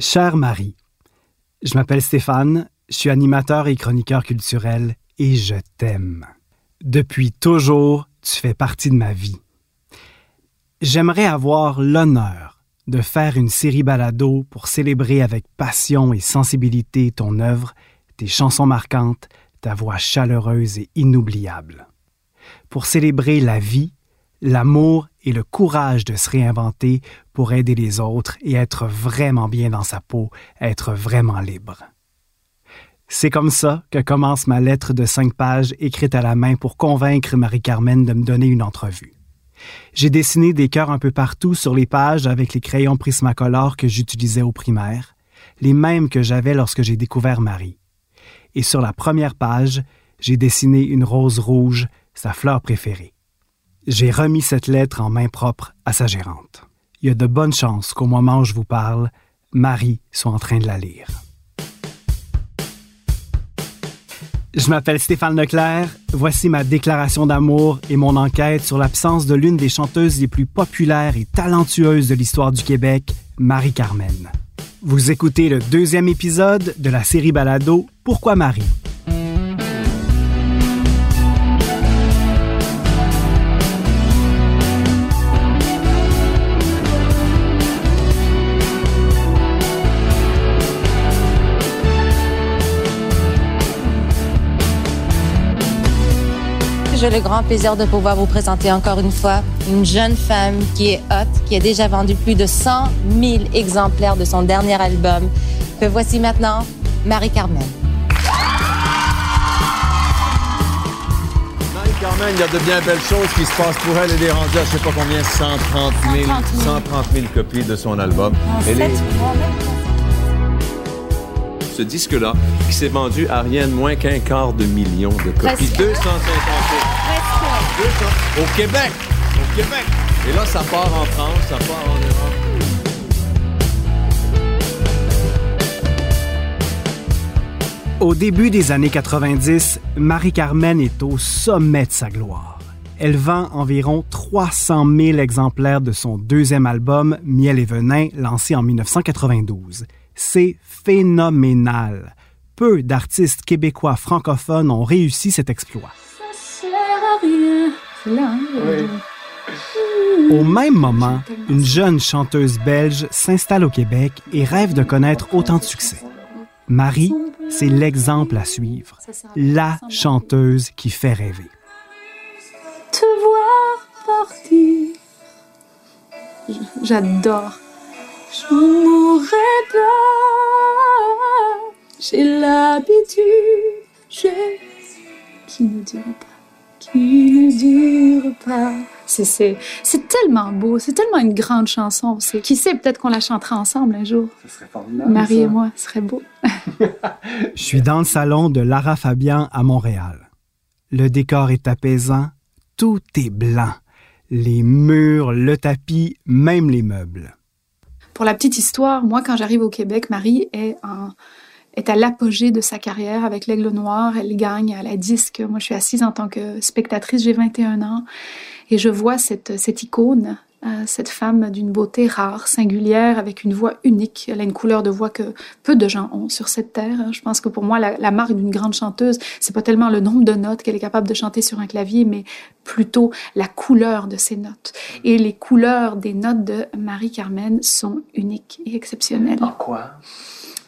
Chère Marie, je m'appelle Stéphane, je suis animateur et chroniqueur culturel et je t'aime. Depuis toujours, tu fais partie de ma vie. J'aimerais avoir l'honneur de faire une série balado pour célébrer avec passion et sensibilité ton œuvre, tes chansons marquantes, ta voix chaleureuse et inoubliable. Pour célébrer la vie, l'amour et le courage de se réinventer pour aider les autres et être vraiment bien dans sa peau, être vraiment libre. C'est comme ça que commence ma lettre de cinq pages écrite à la main pour convaincre Marie-Carmen de me donner une entrevue. J'ai dessiné des cœurs un peu partout sur les pages avec les crayons Prismacolor que j'utilisais au primaire, les mêmes que j'avais lorsque j'ai découvert Marie. Et sur la première page, j'ai dessiné une rose rouge, sa fleur préférée. J'ai remis cette lettre en main propre à sa gérante. Il y a de bonnes chances qu'au moment où je vous parle, Marie soit en train de la lire. Je m'appelle Stéphane Leclerc. Voici ma déclaration d'amour et mon enquête sur l'absence de l'une des chanteuses les plus populaires et talentueuses de l'histoire du Québec, Marie-Carmen. Vous écoutez le deuxième épisode de la série Balado Pourquoi Marie? J'ai le grand plaisir de pouvoir vous présenter encore une fois une jeune femme qui est hot, qui a déjà vendu plus de 100 000 exemplaires de son dernier album. Que voici maintenant Marie-Carmen. Marie-Carmen, il y a de bien belles choses qui se passent pour elle. Elle est rendue à je sais pas combien, 130 000, 130 000 copies de son album. Elle est ce disque-là, qui s'est vendu à rien de moins qu'un quart de million de copies. 250 000. Au Québec. Au Québec. Et là, ça part en France, ça part en Europe. Au début des années 90, Marie-Carmen est au sommet de sa gloire. Elle vend environ 300 000 exemplaires de son deuxième album, Miel et Venin, lancé en 1992. C'est phénoménal. Peu d'artistes québécois francophones ont réussi cet exploit. Hein, au même moment, une jeune chanteuse belge s'installe au Québec et rêve de connaître autant de succès. Marie, c'est l'exemple à suivre, la chanteuse qui fait rêver. Te voir partir, j'adore. Je mourrai pas, j'ai l'habitude, j'ai qui ne dira pas qui ne dure pas. C'est tellement beau, c'est tellement une grande chanson. Qui sait, peut-être qu'on la chantera ensemble un jour. Ce serait formidable. Marie et moi, ce serait beau. Je suis dans le salon de Lara Fabian à Montréal. Le décor est apaisant, tout est blanc. Les murs, le tapis, même les meubles. Pour la petite histoire, moi, quand j'arrive au Québec, Marie est à l'apogée de sa carrière avec l'Aigle Noir. Elle gagne à la disque. Moi, je suis assise en tant que spectatrice, j'ai 21 ans, et je vois cette, icône, cette femme d'une beauté rare, singulière, avec une voix unique. Elle a une couleur de voix que peu de gens ont sur cette terre. Je pense que pour moi, la, marque d'une grande chanteuse, c'est pas tellement le nombre de notes qu'elle est capable de chanter sur un clavier, mais plutôt la couleur de ses notes. Et les couleurs des notes de Marie-Carmen sont uniques et exceptionnelles. En quoi?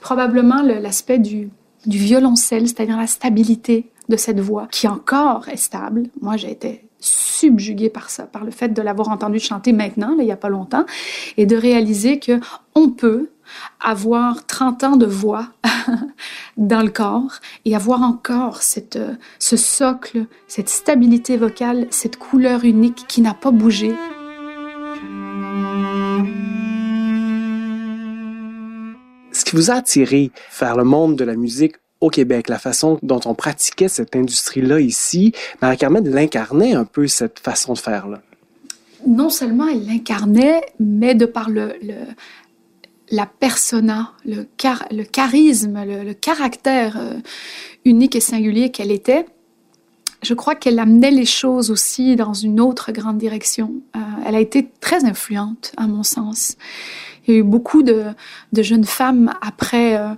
probablement l'aspect du, du violoncelle, c'est-à-dire la stabilité de cette voix qui encore est stable. Moi, j'ai été subjuguée par ça, par le fait de l'avoir entendu chanter maintenant, il n'y a pas longtemps, et de réaliser que on peut avoir 30 ans de voix dans le corps et avoir encore cette, ce socle, cette stabilité vocale, cette couleur unique qui n'a pas bougé. qui vous a attiré vers le monde de la musique au Québec, la façon dont on pratiquait cette industrie-là ici, Marie-Carmen l'incarnait un peu cette façon de faire-là. Non seulement elle l'incarnait, mais de par le, la persona, le, le charisme, le, caractère euh, unique et singulier qu'elle était, je crois qu'elle amenait les choses aussi dans une autre grande direction. Euh, elle a été très influente, à mon sens. Il y a eu beaucoup de, de jeunes femmes après euh,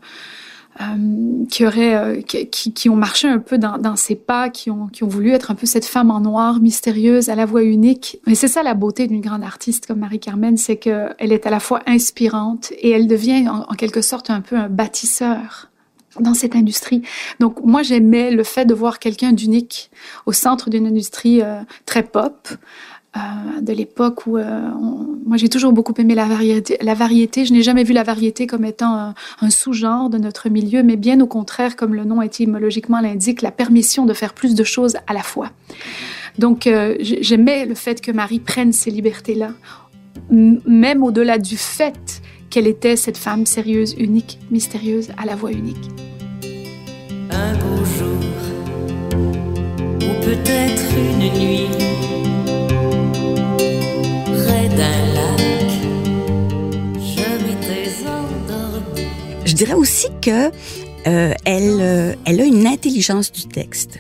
euh, qui auraient, euh, qui, qui, ont marché un peu dans, dans ses pas, qui ont, qui ont voulu être un peu cette femme en noir, mystérieuse, à la voix unique. Mais c'est ça la beauté d'une grande artiste comme Marie-Carmen, c'est qu'elle est à la fois inspirante et elle devient en, en quelque sorte un peu un bâtisseur dans cette industrie. Donc moi j'aimais le fait de voir quelqu'un d'unique au centre d'une industrie euh, très pop, euh, de l'époque où euh, moi j'ai toujours beaucoup aimé la variété. Je n'ai jamais vu la variété comme étant un, un sous-genre de notre milieu, mais bien au contraire, comme le nom étymologiquement l'indique, la permission de faire plus de choses à la fois. Donc euh, j'aimais le fait que Marie prenne ces libertés-là, même au-delà du fait qu'elle était cette femme sérieuse, unique, mystérieuse, à la voix unique. Un beau jour, ou peut-être une nuit dirais aussi que euh, elle, euh, elle a une intelligence du texte.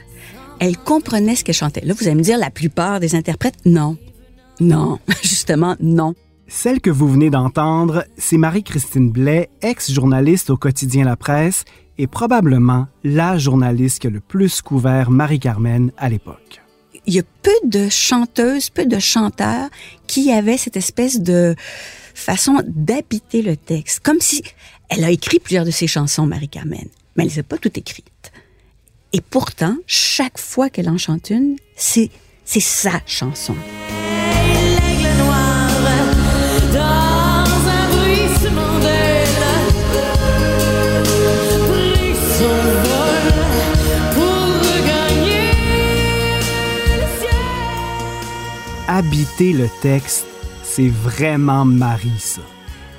Elle comprenait ce qu'elle chantait. Là, vous allez me dire, la plupart des interprètes, non. Non, justement, non. Celle que vous venez d'entendre, c'est Marie-Christine Blais, ex-journaliste au quotidien La Presse et probablement la journaliste qui a le plus couvert Marie-Carmen à l'époque il y a peu de chanteuses, peu de chanteurs qui avaient cette espèce de façon d'habiter le texte. Comme si elle a écrit plusieurs de ses chansons, Marie-Carmen, mais elle ne les a pas toutes écrites. Et pourtant, chaque fois qu'elle en chante une, c'est, c'est sa chanson. habiter le texte, c'est vraiment Marie, ça.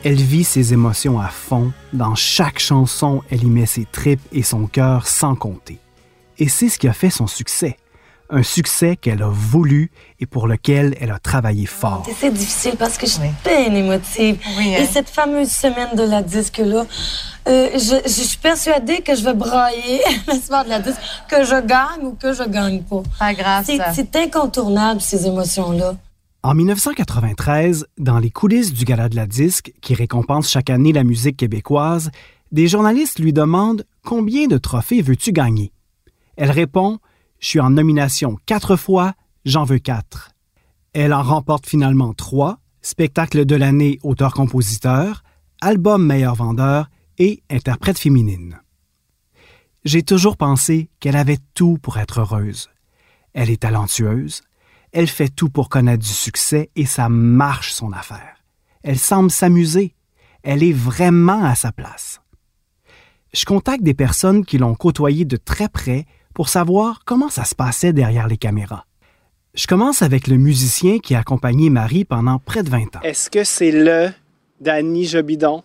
Elle vit ses émotions à fond. Dans chaque chanson, elle y met ses tripes et son cœur sans compter. Et c'est ce qui a fait son succès. Un succès qu'elle a voulu et pour lequel elle a travaillé fort. C'est difficile parce que je suis bien émotive. Et hein. cette fameuse semaine de la disque-là, euh, je, je, suis persuadée que je vais brailler le soir de la disque, que je gagne ou que je gagne pas. Pas grave, C'est incontournable, ces émotions-là. En 1993, dans les coulisses du Gala de la disque, qui récompense chaque année la musique québécoise, des journalistes lui demandent Combien de trophées veux-tu gagner? Elle répond Je suis en nomination quatre fois, j'en veux quatre. Elle en remporte finalement trois spectacle de l'année auteur-compositeur, album meilleur vendeur et interprète féminine. J'ai toujours pensé qu'elle avait tout pour être heureuse. Elle est talentueuse, elle fait tout pour connaître du succès et ça marche son affaire. Elle semble s'amuser, elle est vraiment à sa place. Je contacte des personnes qui l'ont côtoyée de très près pour savoir comment ça se passait derrière les caméras. Je commence avec le musicien qui a accompagné Marie pendant près de 20 ans. Est-ce que c'est le Danny Jobidon?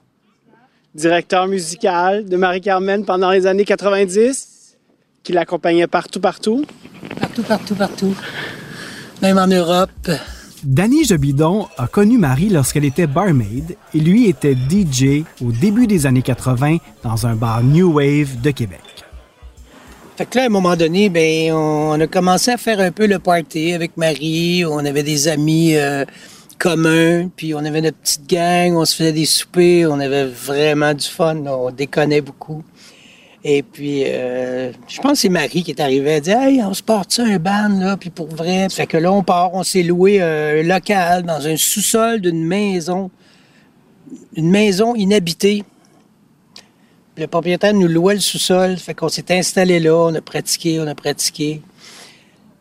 directeur musical de Marie-Carmen pendant les années 90, qui l'accompagnait partout, partout? Partout, partout, partout. Même en Europe. Danny Jobidon a connu Marie lorsqu'elle était barmaid et lui était DJ au début des années 80 dans un bar New Wave de Québec. Fait que là, à un moment donné, ben, on a commencé à faire un peu le party avec Marie. On avait des amis euh, commun, puis on avait notre petite gang, on se faisait des soupers, on avait vraiment du fun, on déconnait beaucoup. Et puis, euh, je pense que c'est Marie qui est arrivée, elle dit Hey, on se porte un ban, là, puis pour vrai. Fait que là, on part, on s'est loué un local dans un sous-sol d'une maison, une maison inhabitée. Le propriétaire nous louait le sous-sol, fait qu'on s'est installé là, on a pratiqué, on a pratiqué.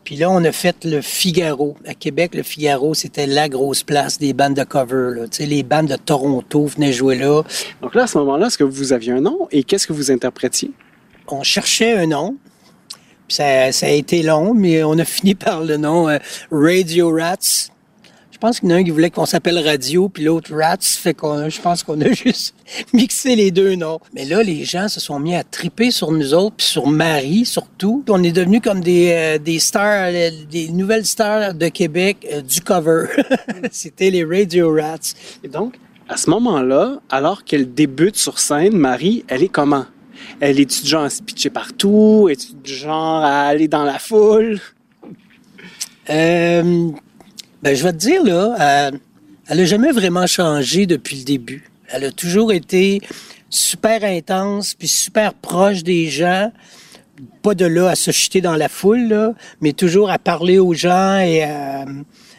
Puis là, on a fait le Figaro. À Québec, le Figaro, c'était la grosse place des bandes de cover. Là. Tu sais, les bandes de Toronto venaient jouer là. Donc là, à ce moment-là, est-ce que vous aviez un nom? Et qu'est-ce que vous interprétiez? On cherchait un nom. Puis ça, ça a été long, mais on a fini par le nom euh, Radio Rats. Je pense qu'il y en a un qui voulait qu'on s'appelle Radio, puis l'autre Rats. Fait qu'on, je pense qu'on a juste mixé les deux noms. Mais là, les gens se sont mis à triper sur nous autres, puis sur Marie surtout. On est devenus comme des, euh, des stars, euh, des nouvelles stars de Québec euh, du cover. C'était les Radio Rats. Et donc, à ce moment-là, alors qu'elle débute sur scène, Marie, elle est comment? Elle est-tu du genre à se pitcher partout? Est-tu du genre à aller dans la foule? Euh, ben, je vais te dire, là, elle n'a jamais vraiment changé depuis le début. Elle a toujours été super intense, puis super proche des gens. Pas de là à se jeter dans la foule, là, mais toujours à parler aux gens et à,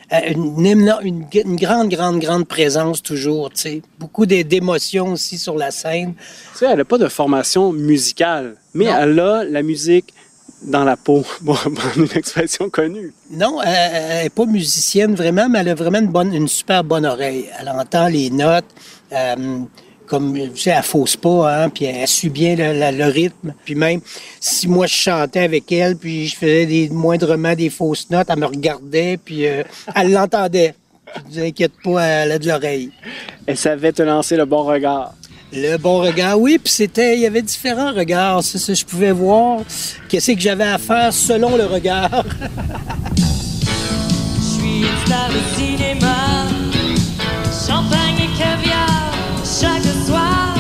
à une, une, une, grande, grande, grande présence toujours. Sais. Beaucoup d'émotions aussi sur la scène. Tu sais, elle n'a pas de formation musicale, mais Non. elle a la musique dans la peau, une expression connue. Non, elle- n'est pas musicienne vraiment, mais elle a vraiment une, bonne, une super bonne oreille. Elle entend les notes, euh, comme, tu sais, elle fausse pas, hein, puis elle suit bien le, rythme. Puis même, si moi je chantais avec elle, puis je faisais des, moindrement des fausses notes, elle me regardait, puis euh, elle l'entendait. Ne inquiète pas, elle a de l'oreille. Elle savait te lancer le bon regard. Le bon regard, oui, puis c'était, il y avait différents regards. Je pouvais voir qu'est-ce que j'avais à faire selon le regard. Je suis une star de cinéma, champagne et caviar chaque soir.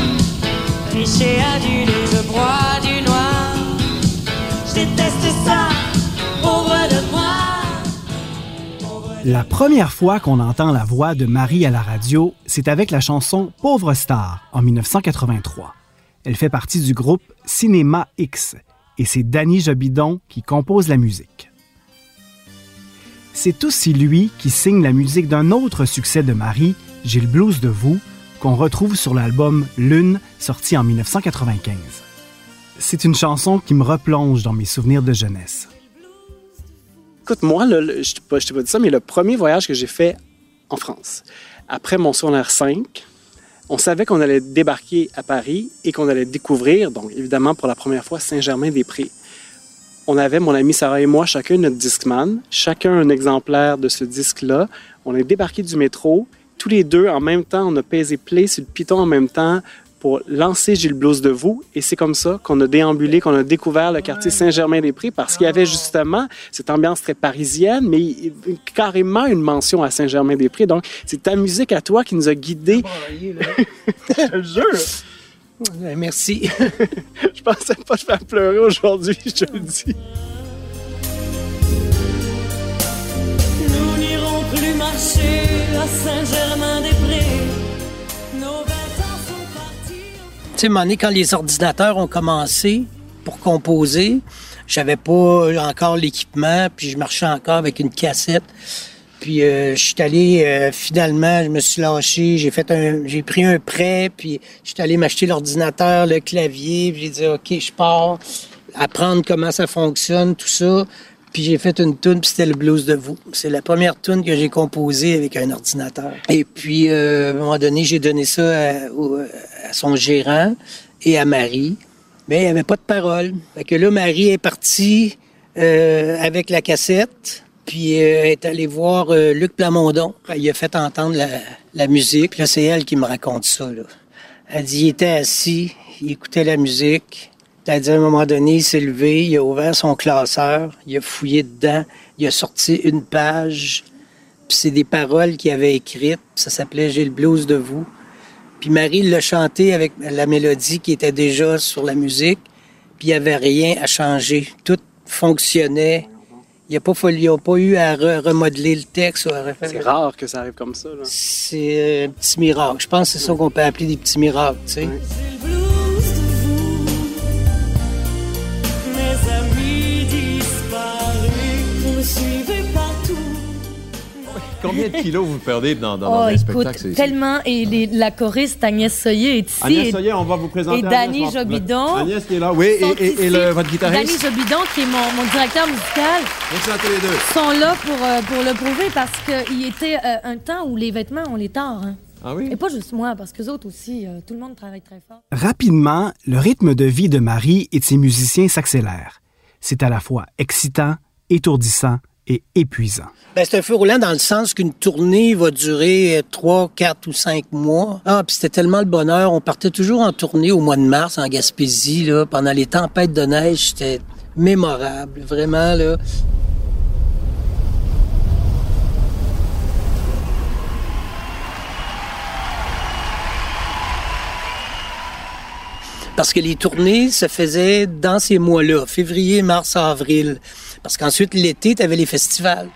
Riche et adulé, je bois du noir. Je déteste La première fois qu'on entend la voix de Marie à la radio, c'est avec la chanson Pauvre star en 1983. Elle fait partie du groupe Cinéma X et c'est Danny Jobidon qui compose la musique. C'est aussi lui qui signe la musique d'un autre succès de Marie, J'ai blues de vous, qu'on retrouve sur l'album Lune, sorti en 1995. C'est une chanson qui me replonge dans mes souvenirs de jeunesse. Écoute, moi, le- je je t'ai pas dit ça, mais le premier voyage que j'ai fait en France, après mon secondaire 5, on savait qu'on allait débarquer à Paris et qu'on allait découvrir, donc évidemment pour la première fois, Saint-Germain-des-Prés. On avait, mon ami Sarah et moi, chacun notre Discman, chacun un exemplaire de ce disque-là. On est débarqué du métro. Tous les deux, en même temps, on a pesé play sur le piton en même temps pour lancer Gilles Blues de vous. Et c'est comme ça qu'on a déambulé, qu'on a découvert le quartier Saint-Germain-des-Prés parce qu'il y avait justement cette ambiance très parisienne, mais carrément une mention à Saint-Germain-des-Prés. Donc, c'est ta musique à toi qui nous a guidés. Je te jure. Merci. Je pensais pas te faire pleurer aujourd'hui, je te le dis. Nous n'irons plus marcher à Saint-Germain-des-Prés. Tu sais, quand les ordinateurs ont commencé pour composer, j'avais pas encore l'équipement, puis je marchais encore avec une cassette. Puis euh, je suis allé euh, finalement, je me suis lâché, j'ai fait un, j'ai pris un prêt, puis je suis allé m'acheter l'ordinateur, le clavier, j'ai dit ok, je pars, apprendre comment ça fonctionne, tout ça. Puis j'ai fait une tune, puis c'était le blues de vous. C'est la première tune que j'ai composée avec un ordinateur. Et puis euh, à un moment donné, j'ai donné ça à, au- à son gérant et à Marie. Mais il n'y avait pas de parole. Que là, Marie est partie euh, avec la cassette, puis euh, est allée voir euh, Luc Plamondon. Il a fait entendre la, musique. Là, c'est elle qui me raconte ça. Là. Elle dit, il était assis, il écoutait la musique. Elle dit, à un moment donné, il s'est levé, il a ouvert son classeur, il a fouillé dedans, il a sorti une page, puis c'est des paroles qu'il avait écrites. Ça s'appelait J'ai le blues de vous. Puis Marie l'a chanté avec la mélodie qui était déjà sur la musique, puis il n'y avait rien à changer. Tout fonctionnait. Il n'y a pas, ils ont pas eu à re- remodeler le texte. ou à refaire- C'est rare que ça arrive comme ça. Là. C'est un petit miracle. Je pense que c'est ça qu'on peut appeler des petits miracles, tu sais. Combien de kilos vous perdez dans, dans, Oh, écoute? C'est- tellement. Et les- la choriste Agnès Soyer est ici. Agnès et- Soyer, on va vous présenter et Dany va- Jobidon Agnès qui est là, oui, et, et- et ici. le- votre guitariste. Dany Jobidon, qui est mon, mon directeur musical, Merci à tous les deux. sont là pour, euh, pour le prouver parce qu'il était euh, un temps où les vêtements, on les tord. hein. Ah oui? Et pas juste moi, parce que autres aussi, euh, tout le monde travaille très fort. Rapidement, le rythme de vie de Marie et de ses musiciens s'accélère. C'est à la fois excitant, étourdissant et épuisant. Ben, c'est un feu roulant dans le sens qu'une tournée va durer euh, trois, quatre ou cinq mois. Ah, puis c'était tellement le bonheur. On partait toujours en tournée au mois de mars en Gaspésie, là, pendant les tempêtes de neige. C'était mémorable, vraiment, là. Parce que les tournées se faisaient dans ces mois-là, février, mars, avril. Parce qu'ensuite, l'été, tu avais les festivals.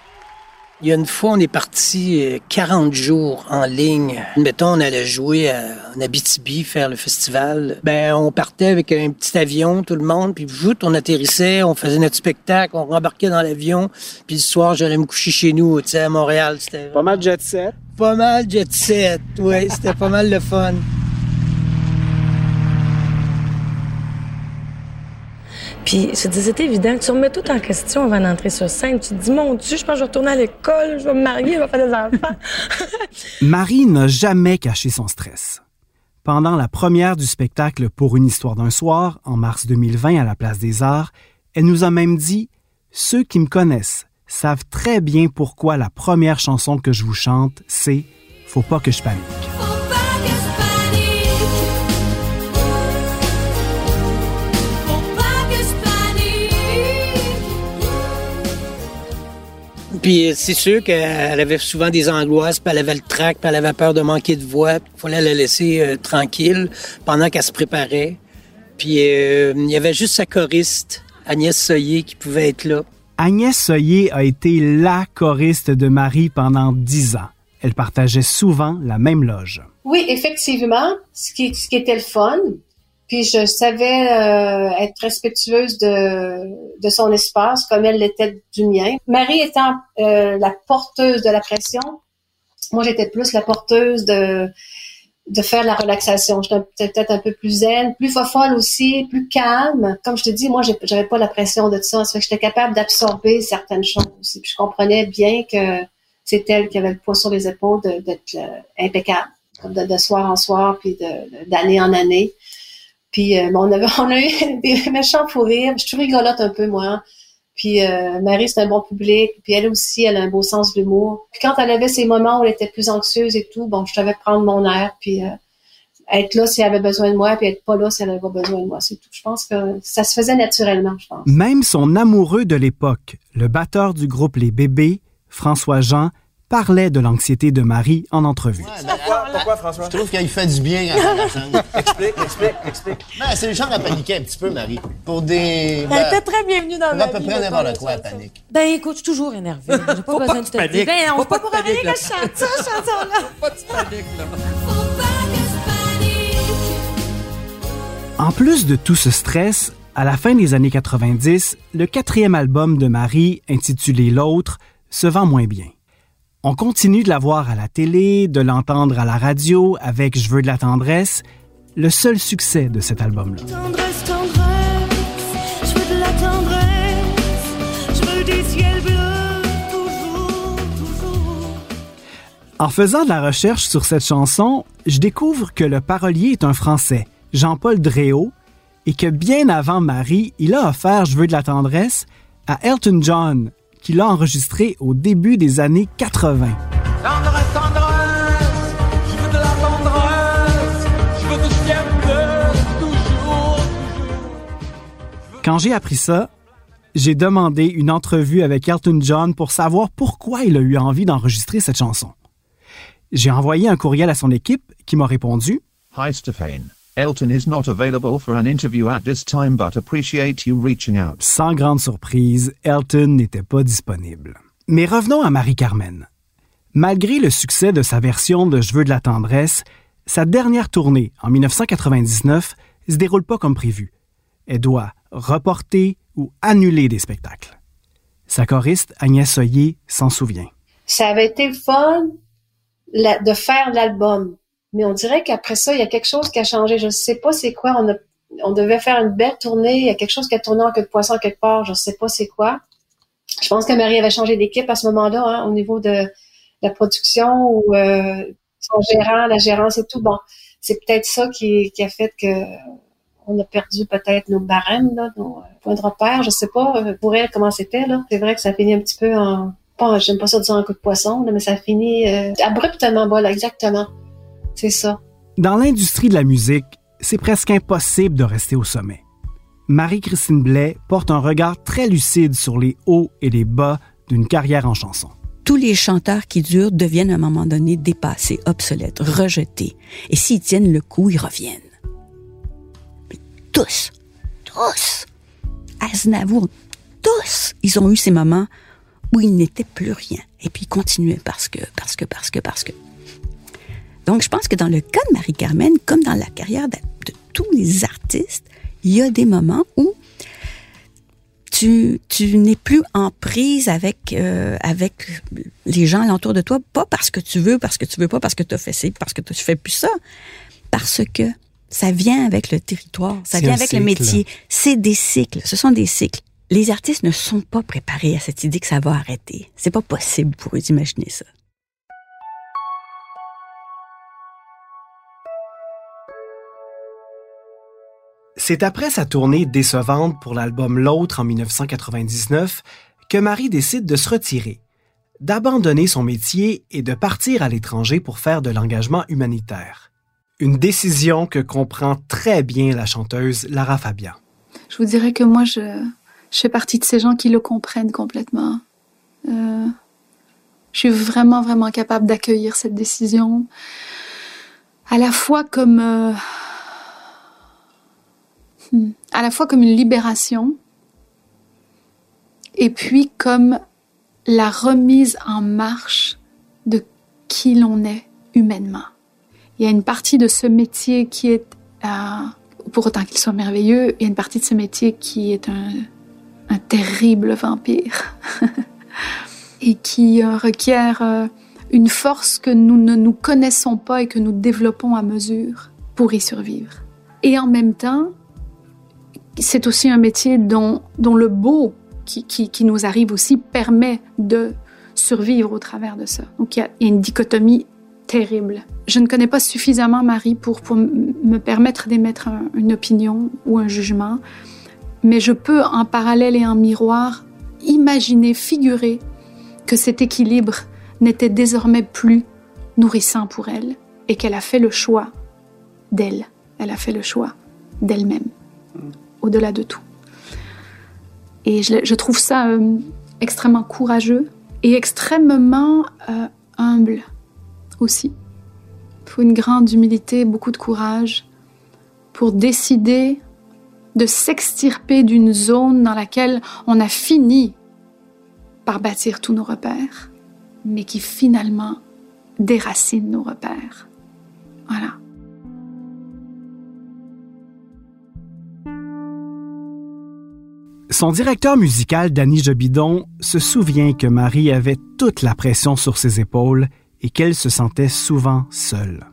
Il y a une fois, on est parti euh, 40 jours en ligne. Mettons, on allait jouer à, en Abitibi, faire le festival. Ben, on partait avec un petit avion, tout le monde, puis vite, on atterrissait, on faisait notre spectacle, on rembarquait dans l'avion, puis le soir, j'allais me coucher chez nous, tu sais, à Montréal. C'était Pas mal jet set. pas mal jet set, ouais, c'était pas mal le fun. Puis je dis, c'est évident tu remets tout en question avant d'entrer sur scène. Tu te dis, mon Dieu, je pense que je vais retourner à l'école, je vais me marier, je vais faire des enfants. Marie n'a jamais caché son stress. Pendant la première du spectacle Pour une histoire d'un soir, en mars 2020 à la Place des Arts, elle nous a même dit Ceux qui me connaissent savent très bien pourquoi la première chanson que je vous chante, c'est Faut pas que je panique. Puis euh, c'est sûr qu'elle avait souvent des angoisses, puis elle avait le trac, puis elle avait peur de manquer de voix. Il fallait la laisser euh, tranquille pendant qu'elle se préparait. Puis euh, il y avait juste sa choriste, Agnès Soyer, qui pouvait être là. Agnès Soyer a été la choriste de Marie pendant dix ans. Elle partageait souvent la même loge. Oui, effectivement, ce qui, ce qui était le fun. Puis je savais euh, être respectueuse de, son espace comme elle l'était du mien. Marie étant euh, la porteuse de la pression, moi j'étais plus la porteuse de faire la relaxation. J'étais peut-être un peu plus zen, plus folle aussi, plus calme. Comme je te dis, moi, j'avais pas la pression de ça. Ça fait que j'étais capable d'absorber certaines choses. aussi. Puis je comprenais bien que c'est elle qui avait le poids sur les épaules d'être euh, impeccable, comme de, de soir en soir, puis d'année en année. Puis euh, on, avait, on a eu des méchants fous rires. Je suis rigolote un peu, moi. Puis euh, Marie, c'est un bon public. Puis elle aussi, elle a un beau sens de l'humour. Puis quand elle avait ses moments où elle était plus anxieuse et tout, bon, je savais prendre mon air, puis euh, être là si elle avait besoin de moi, puis être pas là si elle avait pas besoin de moi. C'est tout. Je pense que ça se faisait naturellement, je pense. Même son amoureux de l'époque, le batteur du groupe Les Bébés, François Jean, parlait de l'anxiété de Marie en entrevue. Pourquoi, pourquoi, François? Je trouve qu'il fait du bien à la chante. Explique, explique, explique. Ben, c'est le genre à paniquer un petit peu, Marie. Pour des. Elle était très bienvenue dans pour ma à peu vie, près n'importe quoi, elle panique. Ben écoute, je suis toujours énervée. J'ai pas Faut besoin pas de te dire. Ben, on Faut pas pas pour rien que je chante ça, chanson-là. Pas de panique, là. En plus de tout ce stress, à la fin des années 90, le quatrième album de Marie, intitulé L'autre, se vend moins bien. On continue de la voir à la télé, de l'entendre à la radio avec Je veux de la tendresse, le seul succès de cet album-là. Tendresse, tendresse, je veux de la tendresse, je veux du ciel bleu, toujours, toujours. En faisant de la recherche sur cette chanson, je découvre que le parolier est un Français, Jean-Paul Dréau, et que bien avant Marie, il a offert Je veux de la tendresse à Elton John, qui l'a enregistré au début des années 80. Tendresse, tendresse, je veux de la tendresse, je veux du ciel bleu, toujours, toujours. Quand j'ai appris ça, j'ai demandé une entrevue avec Elton John pour savoir pourquoi il a eu envie d'enregistrer cette chanson. J'ai envoyé un courriel à son équipe qui m'a répondu Hi Stefan. Elton is not available for an interview at this time but appreciate you reaching out. Sans grande surprise, Elton n'était pas disponible. Mais revenons à Marie-Carmen. Malgré le succès de sa version de Je veux de la tendresse, sa dernière tournée, en 1999, se déroule pas comme prévu. Elle doit reporter ou annuler des spectacles. Sa choriste, Agnès Soyer, s'en souvient. ça avait été le fun la- de faire l'album. Mais on dirait qu'après ça, il y a quelque chose qui a changé. Je ne sais pas c'est quoi. On, a, on devait faire une belle tournée. Il y a quelque chose qui a tourné en queue de poisson quelque part. Je ne sais pas c'est quoi. Je pense que Marie avait changé d'équipe à ce moment-là, hein, au niveau de la production ou euh, son gérant, la gérance et tout. Bon, c'est peut-être ça qui, qui a fait que on a perdu peut-être nos barèmes, là, nos euh, points de repère. Je sais pas euh, pour elle comment c'était. là. C'est vrai que ça finit un petit peu en pas, j'aime pas ça dire un coup de poisson, là, mais ça finit euh, abruptement, voilà, exactement. C'est ça. Dans l'industrie de la musique, c'est presque impossible de rester au sommet. Marie-Christine Blais porte un regard très lucide sur les hauts et les bas d'une carrière en chanson. Tous les chanteurs qui durent deviennent à un moment donné dépassés, obsolètes, rejetés. Et s'ils tiennent le coup, ils reviennent. Mais tous, tous, Aznavour, tous, ils ont eu ces moments où il n'était plus rien. Et puis il continuait parce que, parce que, parce que, parce que. Donc je pense que dans le cas de Marie-Carmen, comme dans la carrière de, de tous les artistes, il y a des moments où tu, tu n'es plus en prise avec euh, avec les gens alentour de toi, pas parce que tu veux, parce que tu veux pas, parce que tu as fait ci, parce que tu fais plus ça, parce que ça vient avec le territoire, ça vient avec le métier. C'est des cycles, ce sont des cycles. Les artistes ne sont pas préparés à cette idée que ça va arrêter. C'est pas possible pour eux d'imaginer ça. C'est après sa tournée décevante pour l'album L'autre en 1999 que Marie décide de se retirer, d'abandonner son métier et de partir à l'étranger pour faire de l'engagement humanitaire. Une décision que comprend très bien la chanteuse Lara Fabian. Je vous dirais que moi, je, fais partie de ces gens qui le comprennent complètement. Euh, je suis vraiment, vraiment capable d'accueillir cette décision, à la fois comme, euh, à la fois comme une libération, et puis comme la remise en marche de qui l'on est humainement. Il y a une partie de ce métier qui est, euh, pour autant qu'il soit merveilleux, il y a une partie de ce métier qui est un, un terrible vampire et qui euh, requiert euh, une force que nous ne nous connaissons pas et que nous développons à mesure pour y survivre. Et en même temps, c'est aussi un métier dont, le beau qui, nous arrive aussi permet de survivre au travers de ça. Donc il y a, une dichotomie terrible. Je ne connais pas suffisamment Marie pour, me permettre d'émettre un- une opinion ou un jugement, mais je peux en parallèle et en miroir imaginer, figurer que cet équilibre n'était désormais plus nourrissant pour elle et qu'elle a fait le choix d'elle. Elle a fait le choix d'elle-même, au-delà de tout. Et je, trouve ça euh, extrêmement courageux et extrêmement euh, humble aussi. Il faut une grande humilité, beaucoup de courage pour décider de s'extirper d'une zone dans laquelle on a fini par bâtir tous nos repères, mais qui finalement déracine nos repères. Voilà. Son directeur musical, Danny Jobidon, se souvient que Marie avait toute la pression sur ses épaules et qu'elle se sentait souvent seule.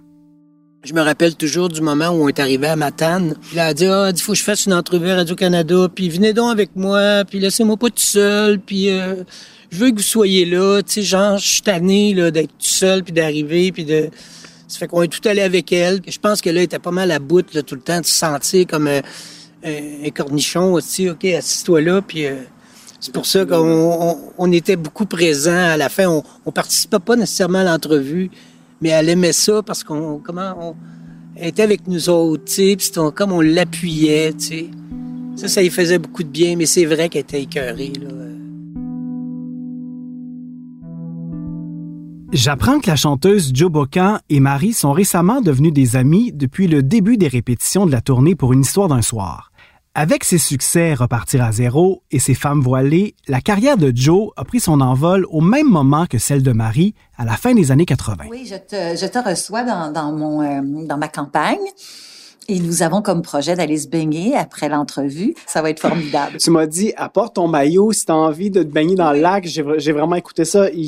Je me rappelle toujours du moment où on est arrivé à Matane. Il a dit, ah, il faut que je fasse une entrevue à Radio-Canada, puis venez donc avec moi, puis laissez-moi pas tout seul, puis euh, je veux que vous soyez là. Tu sais, genre, je suis tanné là, d'être tout seul, puis d'arriver, puis de... Ça fait qu'on est tout allé avec elle. Je pense que là, elle était pas mal à bout là, tout le temps, de se sentir comme euh, un, cornichon aussi. OK, assis-toi là, puis... euh, c'est pour ça qu'on on, on était beaucoup présents à la fin. On, on participait pas nécessairement à l'entrevue, mais elle aimait ça parce qu'on comment on elle était avec nous autres, tu sais, comme on l'appuyait, tu sais. Ça, ça lui faisait beaucoup de bien, mais c'est vrai qu'elle était écœurée, là. J'apprends que la chanteuse Joe Bocan et Marie sont récemment devenues des amies depuis le début des répétitions de la tournée pour une histoire d'un soir. Avec ses succès Repartir à zéro et ses femmes voilées, la carrière de Joe a pris son envol au même moment que celle de Marie à la fin des années 80. Oui, je te, reçois dans, dans, mon, euh, dans ma campagne. Et nous avons comme projet d'aller se baigner après l'entrevue. Ça va être formidable. Tu m'as dit, apporte ton maillot si t'as envie de te baigner dans le lac. J'ai, vraiment écouté ça. Il,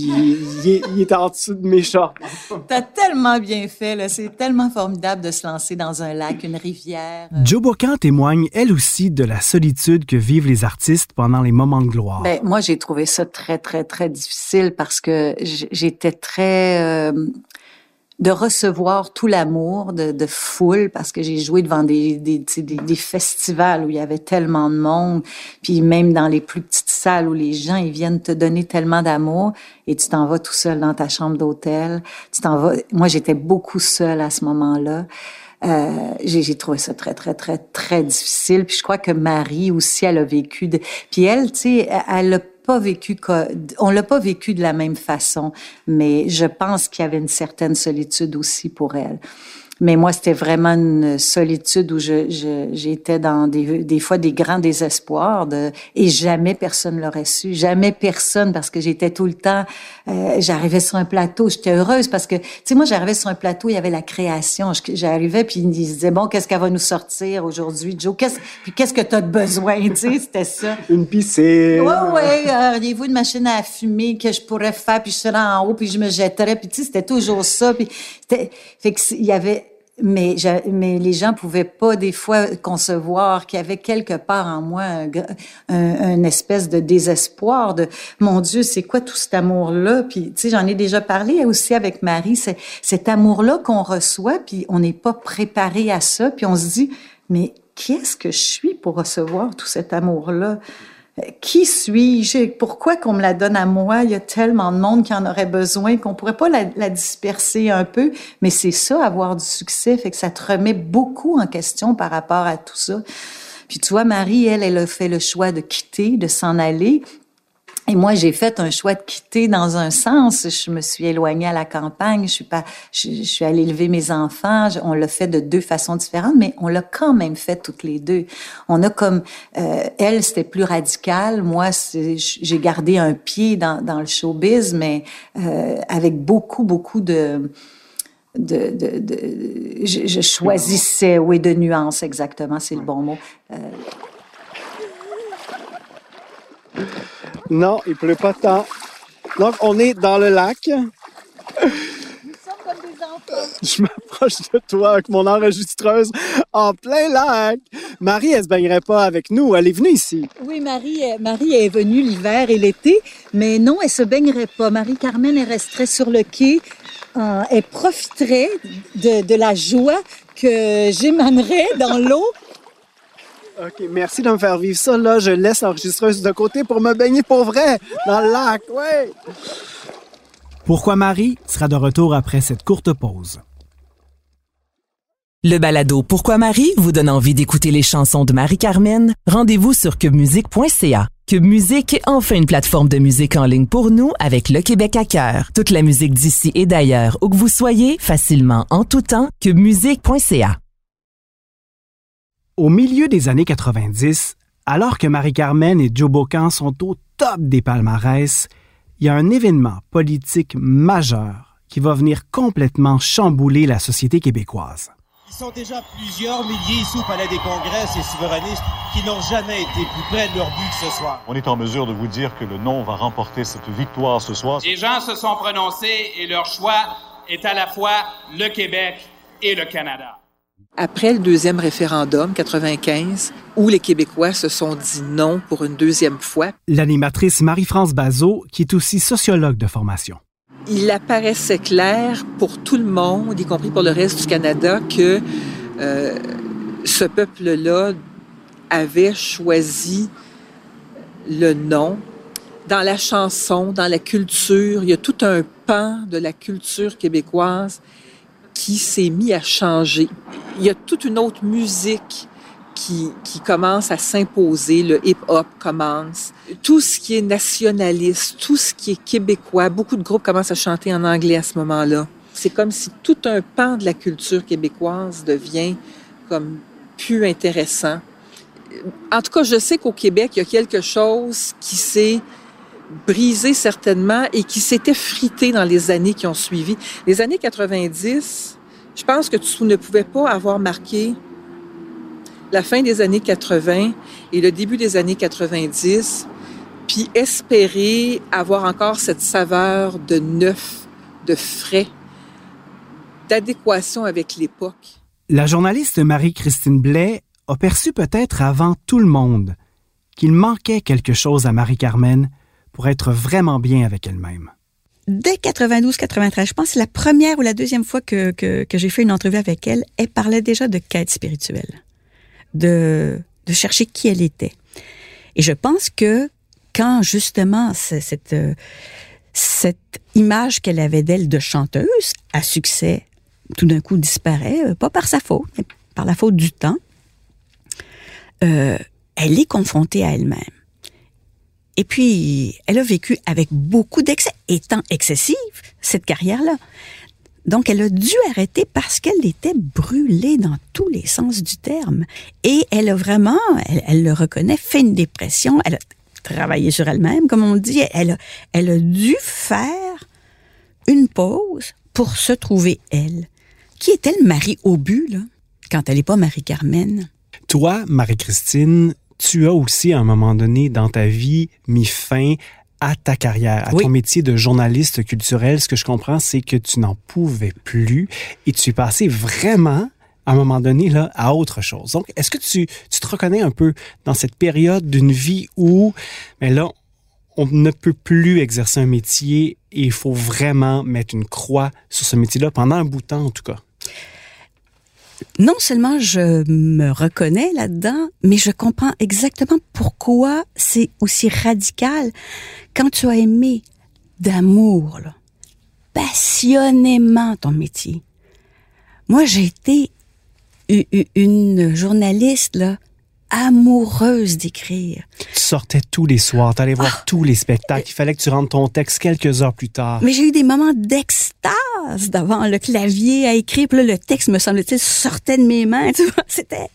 il, est- il est en dessous de mes shorts. T'as tellement bien fait, là. C'est tellement formidable de se lancer dans un lac, une rivière. Joe Bocan témoigne elle aussi de la solitude que vivent les artistes pendant les moments de gloire. Ben, moi, j'ai trouvé ça très, très, très difficile parce que j'étais très... euh, de recevoir tout l'amour de, de foule parce que j'ai joué devant des, des, des, festivals où il y avait tellement de monde, puis même dans les plus petites salles où les gens ils viennent te donner tellement d'amour et tu t'en vas tout seul dans ta chambre d'hôtel. Tu t'en vas. Moi, j'étais beaucoup seule à ce moment-là. Euh, j'ai trouvé ça très très très très difficile puis je crois que Marie aussi elle a vécu de... puis elle tu sais elle a on l'a pas vécu de la même façon mais je pense qu'il y avait une certaine solitude aussi pour elle mais moi, c'était vraiment une solitude où je, je- j'étais dans des, des fois des grands désespoirs de, et jamais personne l'aurait su. Jamais personne parce que j'étais tout le temps, euh, j'arrivais sur un plateau, j'étais heureuse parce que, tu sais, moi, j'arrivais sur un plateau, il y avait la création. J'arrivais puis ils se disaient, bon, qu'est-ce qu'elle va nous sortir aujourd'hui, Joe? Qu'est-ce, puis qu'est-ce que t'as de besoin? Tu sais, c'était ça. Une piscine. Ouais, ouais, auriez-vous une machine à fumer que je pourrais faire, puis je serais en haut, puis je me jetterais, puis tu sais, c'était toujours ça, puis fait que il y avait, mais, mais les gens pouvaient pas des fois concevoir qu'il y avait quelque part en moi un- un espèce de désespoir de, mon Dieu, c'est quoi tout cet amour-là? Puis, tu sais, j'en ai déjà parlé aussi avec Marie, c'est cet amour-là qu'on reçoit, puis on n'est pas préparé à ça, puis on se dit, mais qu'est-ce que je suis pour recevoir tout cet amour-là? Qui suis-je? Pourquoi qu'on me la donne à moi? Il y a tellement de monde qui en aurait besoin qu'on pourrait pas la, la disperser un peu. Mais c'est ça, avoir du succès, fait que ça te remet beaucoup en question par rapport à tout ça. Puis tu vois, Marie, elle, elle a fait le choix de quitter, de s'en aller. Et moi, j'ai fait un choix de quitter dans un sens. Je me suis éloignée à la campagne. Je suis pas, je, je suis allée élever mes enfants. Je- on l'a fait de deux façons différentes, mais on l'a quand même fait toutes les deux. On a comme, euh, elle, c'était plus radical. Moi, j'ai gardé un pied dans, dans le showbiz, mais euh, avec beaucoup, beaucoup de, de, de, de- je, je choisissais, oui, de nuances, exactement, c'est le bon mot. Euh, Non, il pleut pas tant. Donc, on est dans le lac. Je m'approche de toi avec mon enregistreuse en plein lac. Marie, elle se baignerait pas avec nous. Elle est venue ici. Oui, Marie, euh, Marie est venue l'hiver et l'été, mais non, elle se baignerait pas. Marie-Carmen, elle resterait sur le quai. Euh, elle profiterait de, de la joie que j'émanerais dans l'eau. OK, merci de me faire vivre ça. Là, je laisse l'enregistreuse de côté pour me baigner pour vrai dans le lac. Ouais. Pourquoi Marie sera de retour après cette courte pause? Le balado Pourquoi Marie vous donne envie d'écouter les chansons de Marie-Carmen? Rendez-vous sur cubemusique.ca. Cube Musique est enfin une plateforme de musique en ligne pour nous avec le Québec à cœur. Toute la musique d'ici et d'ailleurs, où que vous soyez, facilement en tout temps, cubemusique.ca. Au milieu des années 90, alors que Marie-Carmen et Joe Bocan sont au top des palmarès, il y a un événement politique majeur qui va venir complètement chambouler la société québécoise. Ils sont déjà plusieurs milliers ici au Palais des Congrès, ces souverainistes, qui n'ont jamais été plus près de leur but que ce soir. On est en mesure de vous dire que le non va remporter cette victoire ce soir. Les gens se sont prononcés et leur choix est à la fois le Québec et le Canada. Après le deuxième référendum, 95, où les Québécois se sont dit non pour une deuxième fois, L'animatrice Marie-France Bazot, qui est aussi sociologue de formation. il apparaissait clair pour tout le monde, y compris pour le reste du Canada, que euh, ce peuple-là avait choisi le non. Dans la chanson, dans la culture, il y a tout un pan de la culture québécoise qui s'est mis à changer. Il y a toute une autre musique qui, qui commence à s'imposer, le hip-hop commence. Tout ce qui est nationaliste, tout ce qui est québécois, beaucoup de groupes commencent à chanter en anglais à ce moment-là. C'est comme si tout un pan de la culture québécoise devient comme plus intéressant. En tout cas, je sais qu'au Québec, il y a quelque chose qui s'est brisé certainement et qui s'est effrité dans les années qui ont suivi. Les années 90, je pense que tu ne pouvais pas avoir marqué la fin des années 80 et le début des années 90, puis espérer avoir encore cette saveur de neuf, de frais, d'adéquation avec l'époque. La journaliste Marie-Christine Blais a perçu peut-être avant tout le monde qu'il manquait quelque chose à Marie-Carmen pour être vraiment bien avec elle-même. Dès 92-93, je pense la première ou la deuxième fois que, que, que j'ai fait une entrevue avec elle, elle parlait déjà de quête spirituelle, de, de chercher qui elle était. Et je pense que quand justement cette, cette image qu'elle avait d'elle de chanteuse à succès tout d'un coup disparaît, euh, pas par sa faute, mais par la faute du temps, euh, elle est confrontée à elle-même. Et puis, elle a vécu avec beaucoup d'excès, étant excessive, cette carrière-là. Donc, elle a dû arrêter parce qu'elle était brûlée dans tous les sens du terme. Et elle a vraiment, elle, le reconnaît, fait une dépression. Elle a travaillé sur elle-même, comme on dit. Elle a, elle a dû faire une pause pour se trouver elle. Qui est-elle, Marie Aubu, là, quand elle n'est pas Marie-Carmen? Toi, Marie-Christine, tu as aussi, à un moment donné dans ta vie, mis fin à ta carrière, à Oui. ton métier de journaliste culturel. Ce que je comprends, c'est que tu n'en pouvais plus et tu es passé vraiment, à un moment donné, là, à autre chose. Donc, est-ce que tu, tu te reconnais un peu dans cette période d'une vie où, mais là, on ne peut plus exercer un métier et il faut vraiment mettre une croix sur ce métier-là pendant un bout de temps, en tout cas? Non seulement je me reconnais là-dedans, mais je comprends exactement pourquoi c'est aussi radical quand tu as aimé d'amour, passionnément ton métier. Moi, j'ai été une journaliste là, amoureuse d'écrire. Tu sortais tous les soirs, tu allais voir tous les spectacles. Il fallait que tu rentres ton texte quelques heures plus tard. Mais j'ai eu des moments d'extase devant le clavier à écrire. Puis là, le texte, me semble-t-il, sortait de mes mains. Tu vois, c'était...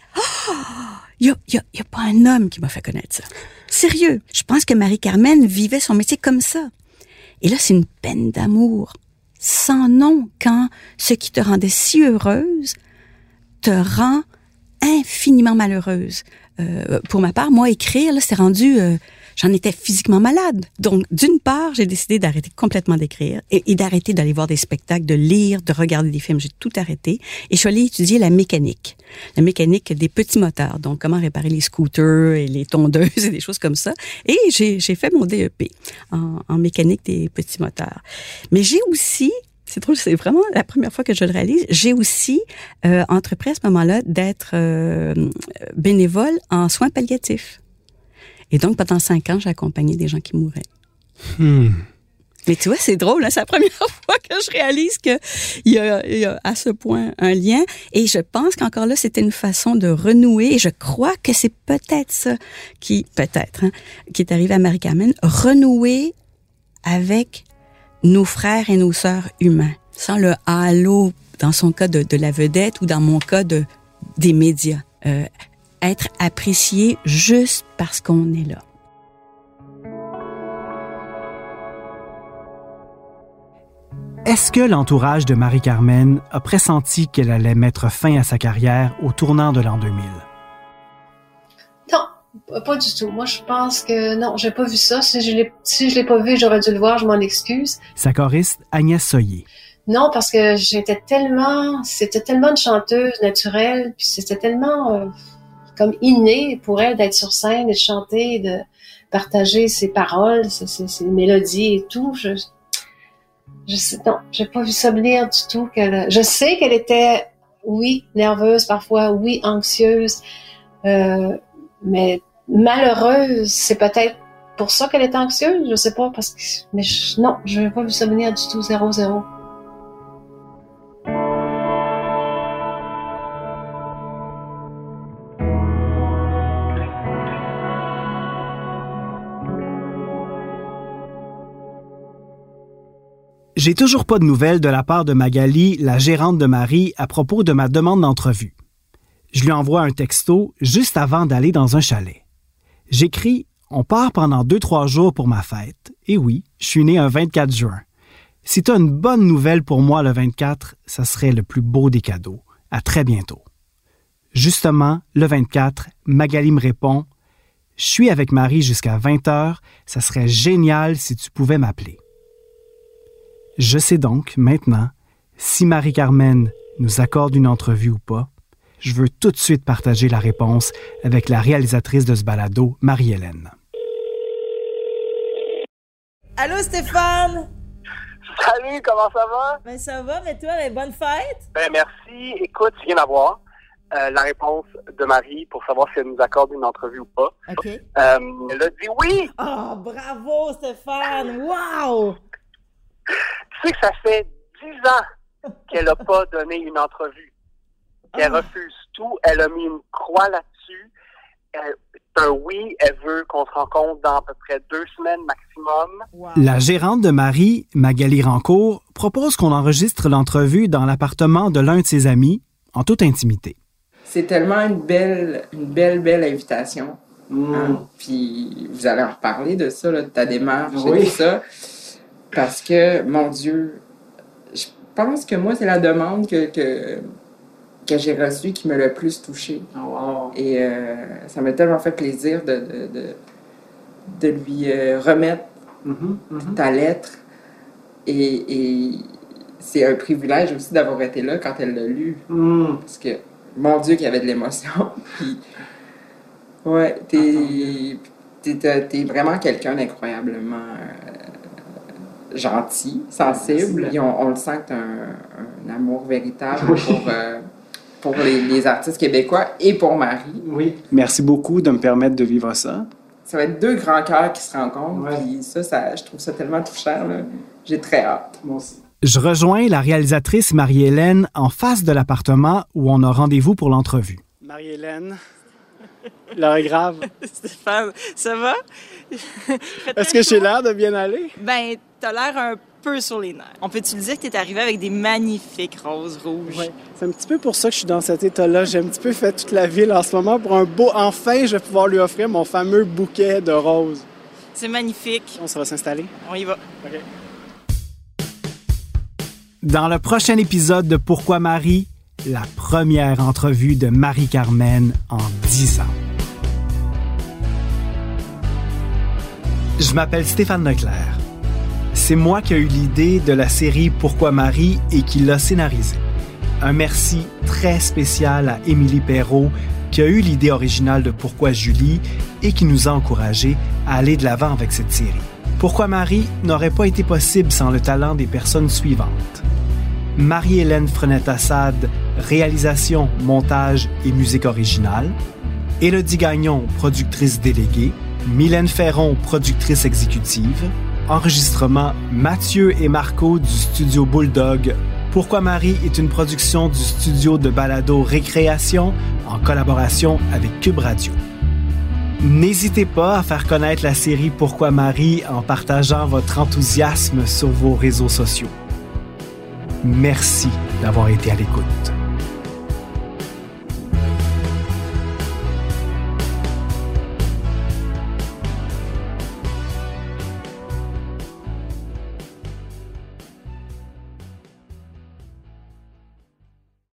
Il n'y a, y a- y a pas un homme qui m'a fait connaître ça. Sérieux. Je pense que Marie-Carmen vivait son métier comme ça. Et là, c'est une peine d'amour sans nom quand ce qui te rendait si heureuse te rend infiniment malheureuse. Euh, pour ma part, moi, écrire, c'est rendu... euh, J'en étais physiquement malade. Donc, d'une part, j'ai décidé d'arrêter complètement d'écrire et, d'arrêter d'aller voir des spectacles, de lire, de regarder des films. J'ai tout arrêté. Et je suis allée étudier la mécanique. La mécanique des petits moteurs. Donc, comment réparer les scooters et les tondeuses et des choses comme ça. Et j'ai fait mon DEP en mécanique des petits moteurs. Mais j'ai aussi c'est drôle, c'est vraiment la première fois que je le réalise. J'ai aussi euh, entrepris à ce moment-là d'être euh, bénévole en soins palliatifs. Et donc, pendant cinq ans, j'ai accompagné des gens qui mouraient. Hmm. Mais tu vois, c'est drôle, hein, c'est la première fois que je réalise qu'il y a, y a à ce point un lien. Et je pense qu'encore là, c'était une façon de renouer. Et je crois que c'est peut-être ça qui, peut-être, hein, qui est arrivé à Marie-Carmen, renouer avec nos frères et nos sœurs humains, sans le halo, dans son cas de, la vedette ou dans mon cas de, des médias. Euh, être apprécié juste parce qu'on est là. Est-ce que l'entourage de Marie-Carmen a pressenti qu'elle allait mettre fin à sa carrière au tournant de l'an 2000? Pas du tout. Moi, je pense que non, j'ai pas vu ça. Si je l'ai, si je l'ai pas vu, j'aurais dû le voir. Je m'en excuse. Sa choriste Agnès Soyer. Non, parce que j'étais tellement, c'était tellement une chanteuse naturelle, puis c'était tellement euh, comme inné pour elle d'être sur scène et de chanter, de partager ses paroles, ses, ses- ses mélodies et tout. Je, je sais, non, j'ai pas vu ça venir du tout. Qu'elle, je sais qu'elle était, oui, nerveuse parfois, oui, anxieuse, euh, mais malheureuse. C'est peut-être pour ça qu'elle était anxieuse, je sais pas, parce que, mais non, je n'ai pas vu ça venir du tout, zéro, zéro. J'ai toujours pas de nouvelles de la part de Magali, la gérante de Marie, à propos de ma demande d'entrevue. Je lui envoie un texto juste avant d'aller dans un chalet. J'écris On part pendant deux, trois jours pour ma fête. Et oui, je suis né un 24 juin. Si tu as une bonne nouvelle pour moi le 24, ça serait le plus beau des cadeaux. À très bientôt. Justement, le 24, Magali me répond Je suis avec Marie jusqu'à 20 heures. Ça serait génial si tu pouvais m'appeler. Je sais donc maintenant si Marie-Carmen nous accorde une entrevue ou pas. Je veux tout de suite partager la réponse avec la réalisatrice de ce balado, Marie-Hélène. Allô Stéphane? Salut, comment ça va? Ben ça va, mais toi, mais bonne fête? Ben merci. Écoute, je viens d'avoir euh, la réponse de Marie pour savoir si elle nous accorde une entrevue ou pas. OK. Euh, elle a dit oui. Oh, bravo Stéphane! Wow! Tu sais que ça fait dix ans qu'elle n'a pas donné une entrevue. Qu'elle refuse tout. Elle a mis une croix là-dessus. Elle- c'est un oui. Elle veut qu'on se rencontre dans à peu près deux semaines maximum. La gérante de Marie, Magali Rancourt, propose qu'on enregistre l'entrevue dans l'appartement de l'un de ses amis, en toute intimité. C'est tellement une belle, une belle, belle invitation. Mm. Hein? Puis vous allez en reparler de ça, là, de ta démarche Oui. et tout ça. Parce que, mon Dieu, je pense que moi, c'est la demande que, que, que j'ai reçue qui m'a le plus touchée. Et euh, ça m'a tellement fait plaisir de, de, de, de lui euh, remettre ta lettre. Et, et c'est un privilège aussi d'avoir été là quand elle l'a lu. Parce que, mon Dieu, qu'il y avait de l'émotion. Puis, ouais, t'es, vraiment quelqu'un d'incroyablement euh, gentil, sensible. Et on, on le sent que t'as un, un amour véritable Oui. pour, pour les, les artistes québécois et pour Marie. Oui. Merci beaucoup de me permettre de vivre ça. Ça va être deux grands cœurs qui se rencontrent. Puis ça, ça, je trouve ça tellement touchant. là. J'ai très hâte. Moi aussi. Je rejoins la réalisatrice Marie-Hélène en face de l'appartement où on a rendez-vous pour l'entrevue. Marie-Hélène, l'heure est grave. Stéphane, ça va? Est-ce que j'ai l'air de bien aller? Ben, t'as l'air un peu sur les nerfs. On peut-tu dire que t'es arrivé avec des magnifiques roses rouges? Ouais. C'est un petit peu pour ça que je suis dans cet état-là. J'ai un petit peu fait toute la ville en ce moment pour un beau. Enfin, je vais pouvoir lui offrir mon fameux bouquet de roses. C'est magnifique. On ça va s'installer. On y va. OK. Dans le prochain épisode de Pourquoi Marie, la première entrevue de Marie-Carmen en 10 ans. Je m'appelle Stéphane Leclerc. C'est moi qui ai eu l'idée de la série Pourquoi Marie et qui l'a scénarisée. Un merci très spécial à Émilie Perrault qui a eu l'idée originale de Pourquoi Julie et qui nous a encouragés à aller de l'avant avec cette série. Pourquoi Marie n'aurait pas été possible sans le talent des personnes suivantes. Marie-Hélène Frenette-Assad, réalisation, montage et musique originale. Élodie Gagnon, productrice déléguée. Mylène Ferron, productrice exécutive. Enregistrement Mathieu et Marco du studio Bulldog. Pourquoi Marie est une production du studio de balado Récréation en collaboration avec Cube Radio. N'hésitez pas à faire connaître la série Pourquoi Marie en partageant votre enthousiasme sur vos réseaux sociaux. Merci d'avoir été à l'écoute.